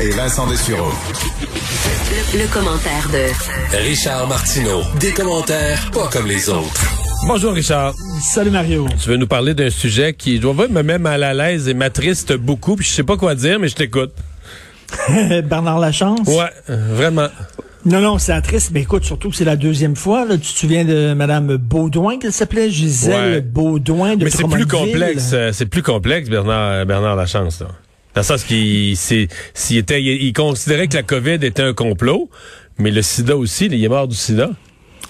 et Vincent Dessureau. Le, le commentaire de Richard Martineau. Des commentaires pas comme les autres. Bonjour Richard. Salut Mario. Tu veux nous parler d'un sujet qui doit me mettre mal à l'aise et m'attriste beaucoup, puis je sais pas quoi dire, mais je t'écoute. Bernard Lachance? Ouais, euh, vraiment. Non, non, c'est triste, mais écoute, surtout que c'est la deuxième fois. Là, tu te souviens de Madame Baudouin, qu'elle s'appelait? Gisèle Ouais. Baudouin de Mais c'est plus complexe, euh, c'est plus complexe, Bernard, Bernard Lachance. Là. Dans le sens qu'il était, il, il considérait que la COVID était un complot, mais le sida aussi, il est mort du sida.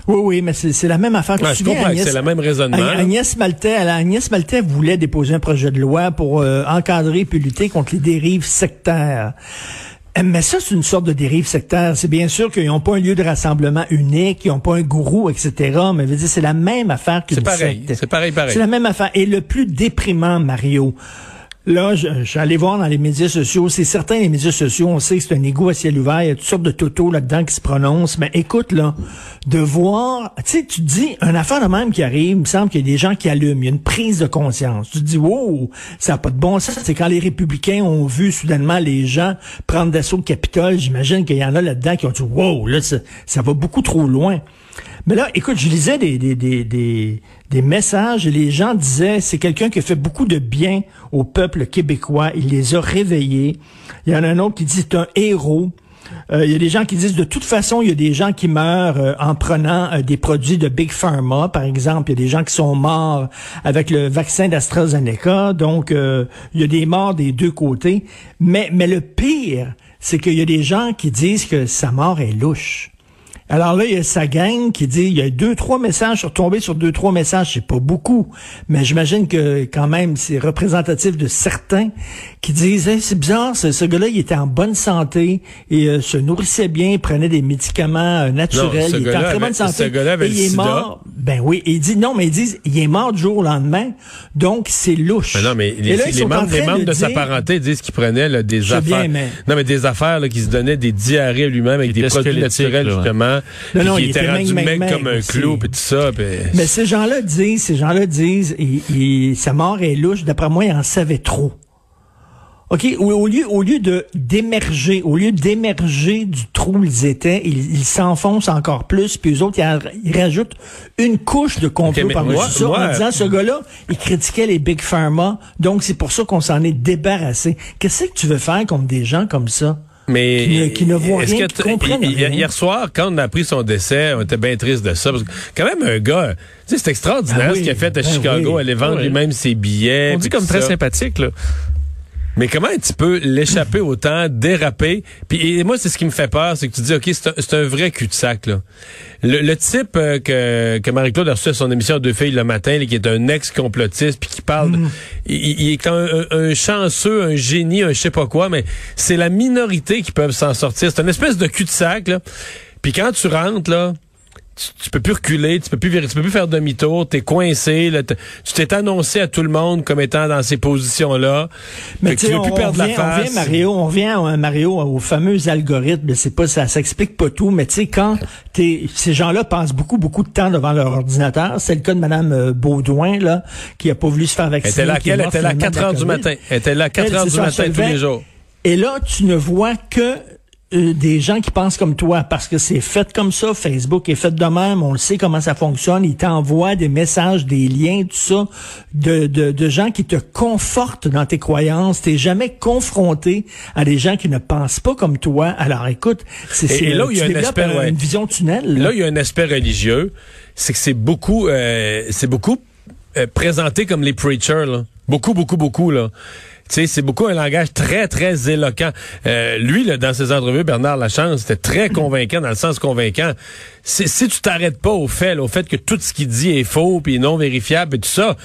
Oui, oui, mais c'est la même affaire. Tu Ouais, te je que Agnès- c'est le même raisonnement. Ag- Agnès Maltais, elle- Agnès Maltais voulait déposer un projet de loi pour euh, encadrer puis lutter contre les dérives sectaires. Euh, Mais ça, c'est une sorte de dérive sectaire. C'est bien sûr qu'ils n'ont pas un lieu de rassemblement unique, ils n'ont pas un gourou, etc. Mais c'est la même affaire que C'est pareil, c'est pareil, pareil. C'est la même affaire. Et le plus déprimant, Mario, Là, je, je suis allé voir dans les médias sociaux. C'est certain, les médias sociaux, on sait que c'est un égout à ciel ouvert. Il y a toutes sortes de totos là-dedans qui se prononcent. Mais écoute, là, de voir, tu sais, tu te dis, une affaire de même qui arrive, il me semble qu'il y a des gens qui allument. Il y a une prise de conscience. Tu te dis, wow, ça n'a pas de bon sens. C'est quand les républicains ont vu soudainement les gens prendre d'assaut le Capitole. J'imagine qu'il y en a là-dedans qui ont dit, wow, là, ça, ça va beaucoup trop loin. Mais là, écoute, je lisais des, des, des, des, des messages et les gens disaient, c'est quelqu'un qui a fait beaucoup de bien au peuple québécois. Il les a réveillés. Il y en a un autre qui dit, c'est un héros. Euh, il y a des gens qui disent, de toute façon, il y a des gens qui meurent euh, en prenant euh, des produits de Big Pharma, par exemple. Il y a des gens qui sont morts avec le vaccin d'AstraZeneca. Donc, euh, il y a des morts des deux côtés. Mais, mais le pire, c'est qu'il y a des gens qui disent que sa mort est louche. Alors là, il y a sa gang qui dit, il y a deux, trois messages, je suis retombé sur deux, trois messages, c'est pas beaucoup, mais j'imagine que quand même, c'est représentatif de certains qui disent, Hey, c'est bizarre, ce, ce gars-là, il était en bonne santé et euh, se nourrissait bien, il prenait des médicaments euh, naturels, il était en très bonne avait- santé. ce gars-là avait et il est sida. mort. Ben oui, et il dit, non, mais ils disent, il est mort du jour au lendemain, donc c'est louche. Mais non, mais les, là, membres, les train membres de, sa dire- parenté disent qu'il prenait là, des affaires. bien, mais- Non, mais des affaires là, qui se donnaient des diarrhées lui-même avec Des produits naturels, là, justement. Non, non, il était était rendu mec, comme un clou, puis tout ça. Mais ces gens-là disent, ces gens-là disent, sa mort est louche. D'après moi, il en savait trop. OK, au, au lieu, au lieu de d'émerger, au lieu d'émerger du trou où ils étaient, ils s'enfoncent encore plus, puis eux autres, ils, en- ils rajoutent une couche de complot par-dessus moi- ça, moi- en disant, ce gars-là, il critiquait les Big Pharma, donc c'est pour ça qu'on s'en est débarrassé. Qu'est-ce que tu veux faire contre des gens comme ça? Mais Qui ne- qui ne voient est-ce rien, que qui comprennent rien. Hier soir, quand on a appris son décès, on était bien triste de ça. Parce que quand même, un gars, c'est extraordinaire Ah oui, ce qu'il a fait à ben Chicago, oui. aller vendre Ah oui. lui-même ses billets. On dit comme très ça. sympathique, là. Mais comment tu peux l'échapper autant, déraper? Puis et moi, c'est ce qui me fait peur, c'est que tu dis, OK, c'est un, vrai cul-de-sac. Là. Le, le type euh, que, que Marie-Claude a reçu à son émission Deux filles le matin, là, qui est un ex-complotiste, puis qui parle... de- il, il est un, un- un chanceux, un génie, un je sais pas quoi, mais c'est la minorité qui peuvent s'en sortir. C'est une espèce de cul-de-sac. Là. Puis quand tu rentres, là tu, tu peux plus reculer, tu peux plus virer- tu peux plus faire demi-tour, t'es coincé, là, tu t'es annoncé à tout le monde comme étant dans ces positions-là. Mais tu veux plus on, perdre on la vient, face. on vient, Mario, on vient euh, Mario au fameux algorithme. C'est pas ça, ça explique pas tout, mais tu sais quand t'es, ces gens-là passent beaucoup beaucoup de temps devant leur ordinateur. C'est le cas de Madame euh, Baudouin là, qui a pas voulu se faire Elle vacciner. était là, elle était là à finalement 4 heures du matin. Elle était là à 4 Elle, heures du matin tous les jours. Et là, tu ne vois que euh, des gens qui pensent comme toi, parce que c'est fait comme ça, Facebook est fait de même, on le sait comment ça fonctionne, ils t'envoient des messages, des liens, tout ça, de, de, de gens qui te confortent dans tes croyances, t'es jamais confronté à des gens qui ne pensent pas comme toi. Alors écoute, c'est Et- c'est- et là où il y a un aspect, ouais. une vision tunnel. là. Là, il y a un aspect religieux, c'est que c'est beaucoup, euh, c'est beaucoup euh, présenté comme les preachers, là. Beaucoup, beaucoup, beaucoup, là. Sais, c'est beaucoup un langage très, très éloquent. Euh, lui, là, dans ses entrevues, Bernard Lachance, c'était très convaincant, dans le sens convaincant. Si, si tu t'arrêtes pas au fait, là, au fait que tout ce qu'il dit est faux, puis non vérifiable, et tout ça,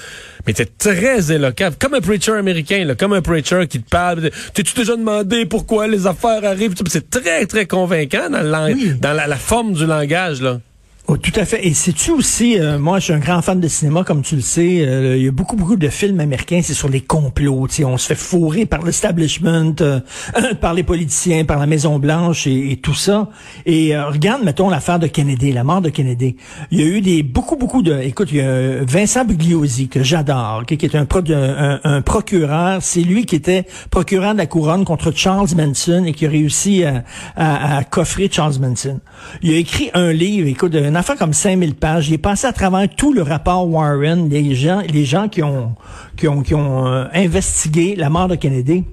mais t'es très éloquent, comme un preacher américain, là, comme un preacher qui te parle. T'es-tu déjà demandé pourquoi les affaires arrivent? C'est très, très convaincant dans, le Oui. dans la, la forme du langage, là. Oh, tout à fait. Et sais-tu aussi, euh, moi, je suis un grand fan de cinéma, comme tu le sais. euh, il y a beaucoup, beaucoup de films américains, c'est sur les complots. tu sais, On se fait fourrer par l'establishment, euh, par les politiciens, par la Maison Blanche et, tout ça. Et euh, regarde, mettons l'affaire de Kennedy, la mort de Kennedy. Il y a eu des beaucoup, beaucoup de. Écoute, il y a Vincent Bugliosi que j'adore, qui est un, pro- un, un procureur. C'est lui qui était procureur de la couronne contre Charles Manson et qui a réussi à, à, à coffrer Charles Manson. Il a écrit un livre, écoute, une affaire comme 5000 pages. Il est passé à travers tout le rapport Warren, les gens, les gens qui ont, qui ont, qui ont euh, investigué la mort de Kennedy.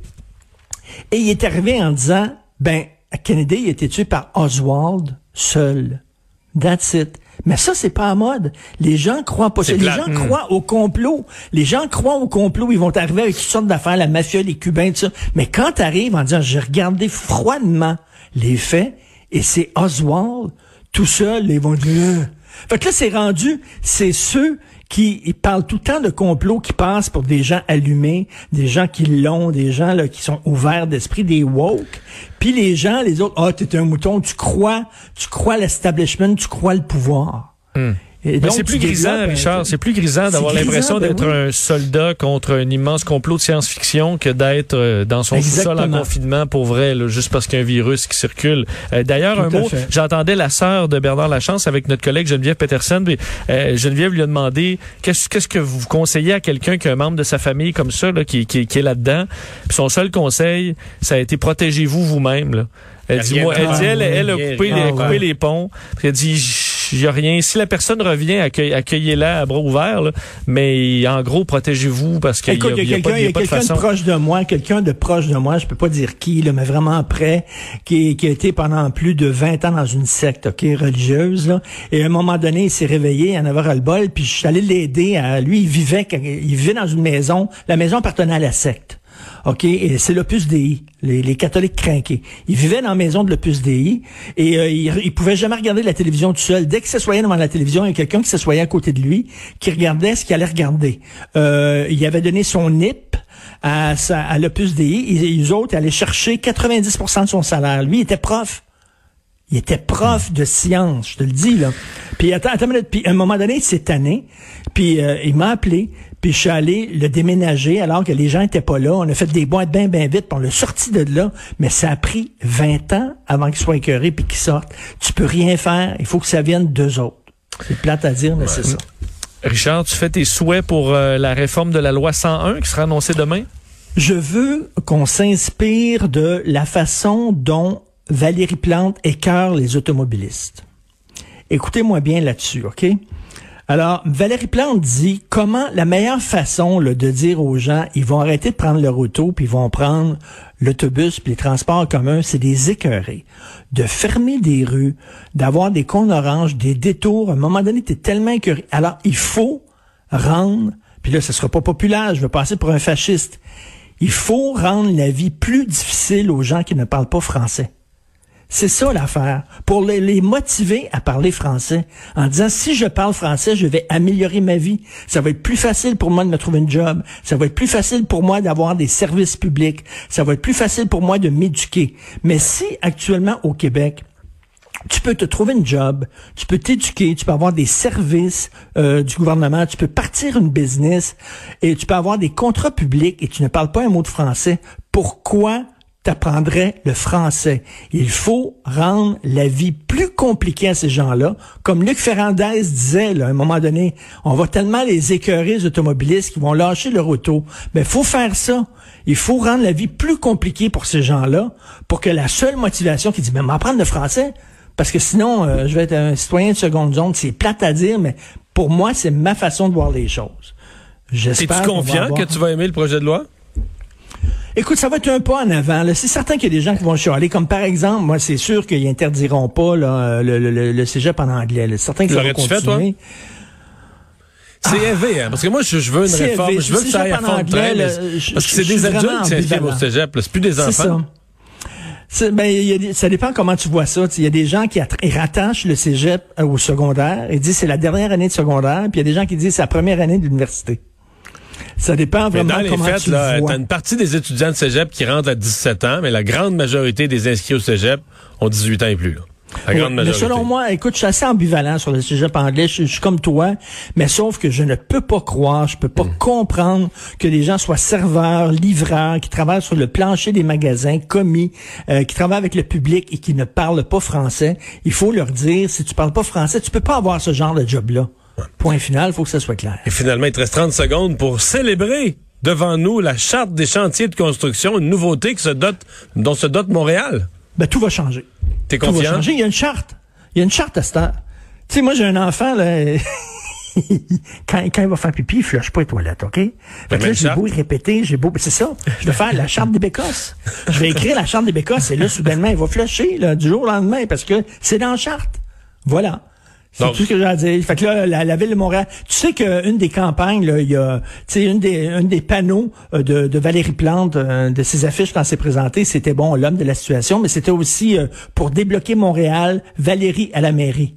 Et il est arrivé en disant, ben, Kennedy il a été tué par Oswald seul. That's it. Mais ça, c'est pas à mode. Les gens croient pas ça. Les plate. gens Mm. croient au complot. Les gens croient au complot. Ils vont arriver avec toutes sortes d'affaires, la mafia, les Cubains, tout ça. Mais quand tu arrives en disant, j'ai regardé froidement les faits, et c'est Oswald, tout seul, ils vont dire... Euh. Fait que là, c'est rendu, c'est ceux qui ils parlent tout le temps de complot, qui passent pour des gens allumés, des gens qui l'ont, des gens là, qui sont ouverts d'esprit, des woke. Puis les gens, les autres, ah, t'es un mouton, tu crois, tu crois l'establishment, tu crois le pouvoir. Et Mais donc, c'est plus grisant, Richard. C'est plus grisant d'avoir l'impression ben d'être oui. un soldat contre un immense complot de science-fiction que d'être euh, dans son sous-sol en confinement pour vrai, là, juste parce qu'il y a un virus qui circule. Euh, D'ailleurs, un mot, j'entendais la sœur de Bernard Lachance avec notre collègue Geneviève Peterson. puis, euh, Geneviève lui a demandé qu'est-ce que vous conseillez à quelqu'un qui est un membre de sa famille comme ça, là, qui, qui, qui est là-dedans? Son seul conseil, ça a été protégez-vous vous-même. Là. Elle dit, moi, elle dit, elle, a coupé, les, coupé les ponts. Elle dit, y a rien. Si la personne revient, accueille- accueillez-la à bras ouverts. là. Mais en gros, protégez-vous parce qu'il y a, y a il y a pas, y a pas de quelqu'un de proche de moi, quelqu'un de proche de moi, je peux pas dire qui, là, mais vraiment près, qui, qui a été pendant plus de 20 ans dans une secte, ok, religieuse, là. Et à un moment donné, il s'est réveillé, il en avait ras le bol, puis je suis allé l'aider à, lui, il vivait, il vivait dans une maison, la maison appartenait à la secte. OK, et c'est l'Opus Dei, les, les catholiques craqués. Il vivait dans la maison de l'Opus Dei et euh, il, il pouvait jamais regarder la télévision tout seul. Dès qu'il s'assoyait devant la télévision, il y a quelqu'un qui s'assoyait à côté de lui, qui regardait ce qu'il allait regarder. Euh, il avait donné son NIP à, sa, à l'Opus Dei et les autres allaient chercher 90% de son salaire. Lui, il était prof. Il était prof de science, je te le dis, là. Puis, attends, attends. Puis, à un moment donné, cette année, puis euh, il m'a appelé, puis je suis allé le déménager alors que les gens étaient pas là. On a fait des boîtes bien, bien vite, puis on l'a sorti de là. Mais ça a pris 20 ans avant qu'il soit écœuré puis qu'il sorte. Tu peux rien faire. Il faut que ça vienne d'eux autres. C'est plate à dire, mais c'est ça. Richard, tu fais tes souhaits pour euh, la réforme de la loi 101 qui sera annoncée demain? Je veux qu'on s'inspire de la façon dont Valérie Plante écœure les automobilistes. Écoutez-moi bien là-dessus, OK? Alors, Valérie Plante dit comment la meilleure façon de dire aux gens, ils vont arrêter de prendre leur auto, puis ils vont prendre l'autobus, puis les transports en commun, c'est des écœurés. De fermer des rues, d'avoir des cônes oranges, des détours. À un moment donné, t'es tellement écœuré. Alors, il faut rendre, puis là, ce sera pas populaire, je vais passer pour un fasciste. Il faut rendre la vie plus difficile aux gens qui ne parlent pas français. C'est ça l'affaire. Pour les, les motiver à parler français. En disant, si je parle français, je vais améliorer ma vie. Ça va être plus facile pour moi de me trouver une job. Ça va être plus facile pour moi d'avoir des services publics. Ça va être plus facile pour moi de m'éduquer. Mais si actuellement au Québec, tu peux te trouver une job, tu peux t'éduquer, tu peux avoir des services euh, du gouvernement, tu peux partir une business et tu peux avoir des contrats publics et tu ne parles pas un mot de français. Pourquoi t'apprendrais le français? Il faut rendre la vie plus compliquée à ces gens-là. Comme Luc Ferrandez disait là, à un moment donné, on va tellement les écœurer les automobilistes qui vont lâcher leur auto. Mais faut faire ça. Il faut rendre la vie plus compliquée pour ces gens-là pour que la seule motivation qui dit, mais m'apprendre le français, parce que sinon, euh, je vais être un citoyen de seconde zone. C'est plate à dire, mais pour moi, c'est ma façon de voir les choses. J'espère. Es-tu confiant avoir- que tu vas aimer le projet de loi? Écoute, ça va être un pas en avant. C'est certain qu'il y a des gens qui vont chialer. Comme par exemple, moi, c'est sûr qu'ils interdiront pas là, le, le, le, le cégep en anglais. C'est certain que ça va L'aurais-tu fait, continuer. C'est élevé, hein? Parce que moi, je, je veux une réforme. Je veux que ça aille à de anglais, train. là, mais- je- Parce que c'est des adultes qui s'inscrivent au cégep. là. C'est plus des C'est enfants. ça. Ben, y a des- ça dépend comment tu vois ça. Il y a des gens qui rattachent le cégep euh, au secondaire et disent c'est la dernière année de secondaire, puis il y a des gens qui disent c'est la première année d'université. Ça dépend Mais vraiment dans les comment faits, tu là, vois. t'as une partie des étudiants de cégep qui rentrent à 17 ans, mais la grande majorité des inscrits au cégep ont 18 ans et plus. là. La grande mais majorité. selon moi, écoute, je suis assez ambivalent sur le sujet anglais. Je, je suis comme toi, mais sauf que je ne peux pas croire, je peux pas Hmm. comprendre que les gens soient serveurs, livreurs, qui travaillent sur le plancher des magasins, commis, euh, qui travaillent avec le public et qui ne parlent pas français. Il faut leur dire, si tu parles pas français, tu peux pas avoir ce genre de job-là. Point final, il faut que ça soit clair. Et finalement, il te reste 30 secondes pour célébrer devant nous la charte des chantiers de construction, une nouveauté qui se dote, dont se dote Montréal. Ben, tout va changer. T'es Tout va confiant? changer. Il y a une charte. Il y a une charte à cette heure. Tu sais, moi, j'ai un enfant, là. quand, quand il va faire pipi, il flush pas les toilettes, OK? Fait que là, j'ai beau y répéter, j'ai beau, c'est ça. Je vais faire la charte des bécosses. Je vais écrire la charte des bécosses et là, soudainement, il va flusher, là, du jour au lendemain parce que c'est dans la charte. Voilà. C'est tout ce que j'ai à dire. Fait que là, la, la ville de Montréal, tu sais qu'une des campagnes, là, il y a, tu sais, une des, un des panneaux euh, de, de Valérie Plante, euh, de ses affiches quand c'est présenté, c'était bon, l'homme de la situation, mais c'était aussi euh, pour débloquer Montréal, Valérie à la mairie.